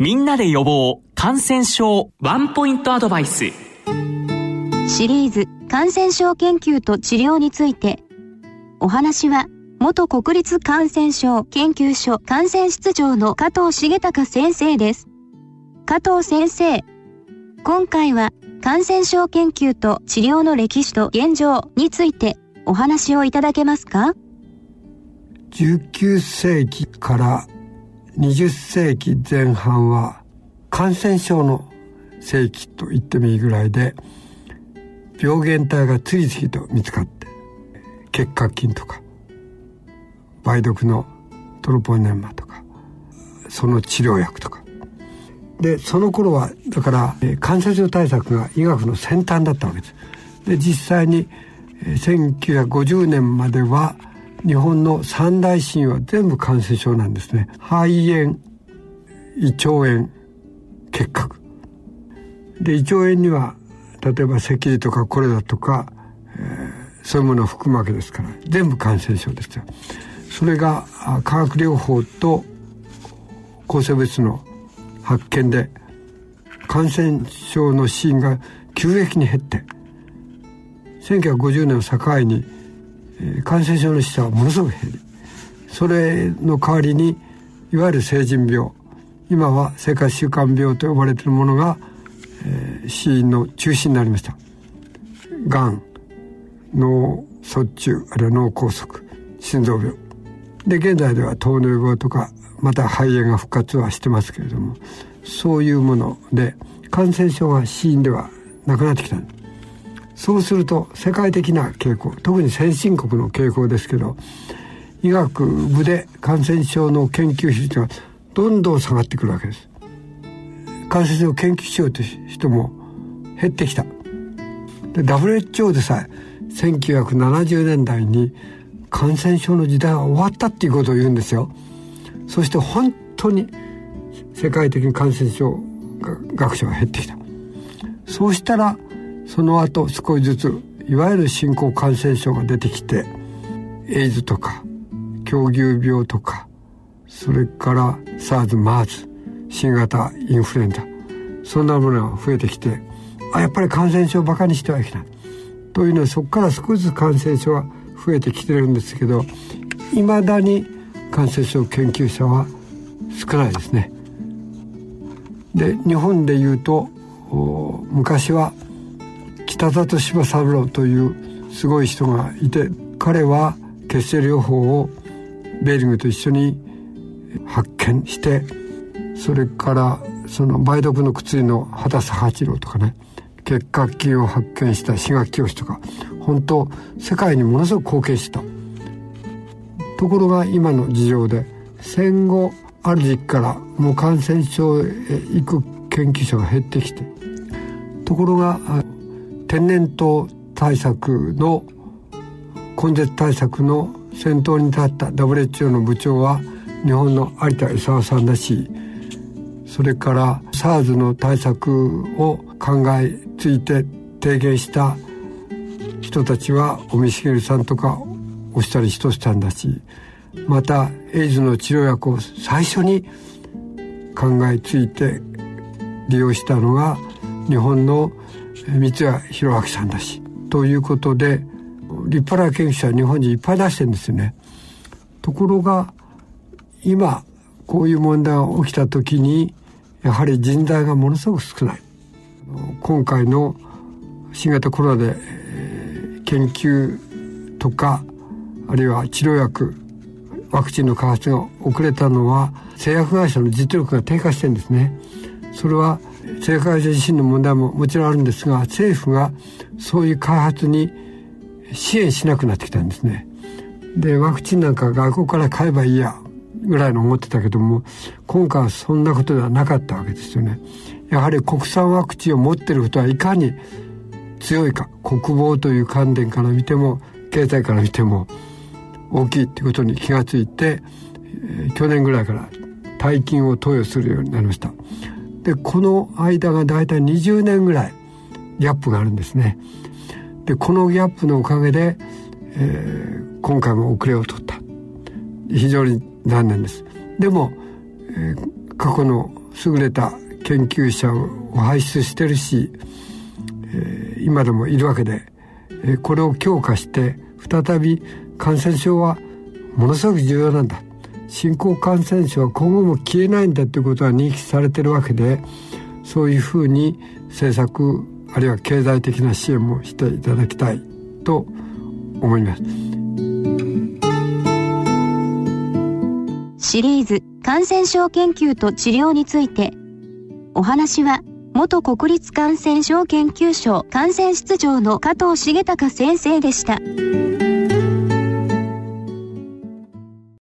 みんなで予防感染症ワンポイントアドバイス。シリーズ感染症研究と治療について。お話は元国立感染症研究所感染室長の加藤重隆先生です。加藤先生、今回は感染症研究と治療の歴史と現状についてお話をいただけますか？19世紀から20世紀前半は感染症の世紀と言ってもいいぐらいで病原体が次々と見つかって結核菌とか梅毒のトロポネンマとかその治療薬とか。でその頃はだから感染症対策が医学の先端だったわけです。で実際に1950年までは日本の三大死因は全部感染症なんですね。肺炎胃腸炎結核。で胃腸炎には例えば赤痢とかコレラとか、えー、そういうものを含むわけですから全部感染症ですよ。それが化学療法と抗生物の発見で感染症の死因が急激に減って1950年を境に感染症の死者はものすごく減りそれの代わりにいわゆる成人病今は生活習慣病と呼ばれているものが、えー、死因の中心になりました。がん脳卒中あるいは脳梗塞心臓病。で現在では糖尿病とかまた肺炎が復活はしてますけれどもそういうもので感染症が死因ではなくなってきたんです。そうすると世界的な傾向特に先進国の傾向ですけど医学部で感染症の研究費がどんどん下がってくるわけです。感染症研究しようという人も減ってきた。で WHO でさえ1970年代に感染症の時代は終わったっていうことを言うんですよ。そして本当に世界的に感染症学者が減ってきた。そうしたらその後少しずついわゆる新興感染症が出てきてエイズとか狂牛病とかそれから SARS、MERS 新型インフルエンザそんなものが増えてきてあやっぱり感染症をバカにしてはいけないというのはそこから少しずつ感染症が増えてきてるんですけどいまだに感染症研究者は少ないですね。で日本でいうと昔は北里柴三郎というすごい人がいて彼は血清療法をベーリングと一緒に発見してそれからその梅毒の薬の畑佐八郎とかね結核菌を発見した志賀清とか本当世界にものすごく貢献したところが今の事情で戦後ある時期からもう感染症へ行く研究者が減ってきてところが天然痘対策の根絶対策の先頭に立った WHO の部長は日本の有田勲さんだしそれから SARS の対策を考えついて提言した人たちは尾身茂さんとか押したり人したんだしまたエイズの治療薬を最初に考えついて利用したのが日本の三谷弘明さんだしということで立派な研究者日本にいっぱい出してるんですよね。ところが今こういう問題が起きた時にやはり人材がものすごく少ない。今回の新型コロナで、研究とかあるいは治療薬ワクチンの開発が遅れたのは製薬会社の実力が低下してるんですね。それは製薬会社自身の問題ももちろんあるんですが政府がそういう開発に支援しなくなってきたんですね。でワクチンなんか学校から買えばいいやぐらいの思ってたけども今回はそんなことではなかったわけですよね。やはり国産ワクチンを持ってることはいかに強いか国防という観点から見ても経済から見ても大きいっていうことに気がついて、えー、去年ぐらいから大金を投与するようになりました。でこの間がだいたい20年ぐらいギャップがあるんですね。でこのギャップのおかげで、えー、今回も遅れを取った非常に残念です。でも、えー、過去の優れた研究者を輩出してるし、えー、今でもいるわけで、えー、これを強化して再び感染症はものすごく重要なんだ新興感染症は今後も消えないんだということは認識されてるわけでそういうふうに政策あるいは経済的な支援もしていただきたいと思いますシリーズ感染症研究と治療についてお話は元国立感染症研究所感染室長の加藤重隆先生でした。